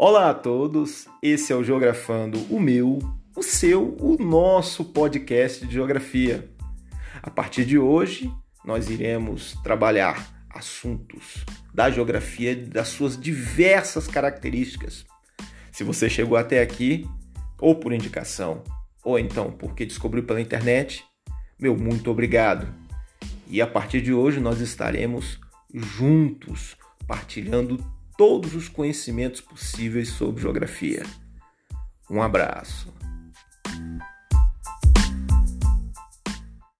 Olá a todos, esse é o Geografando, o meu, o seu, o nosso podcast de geografia. A partir de hoje, nós iremos trabalhar assuntos da geografia das suas diversas características. Se você chegou até aqui, ou por indicação, ou então porque descobriu pela internet, meu muito obrigado. E a partir de hoje nós estaremos juntos partilhando todos os conhecimentos possíveis sobre geografia. Um abraço.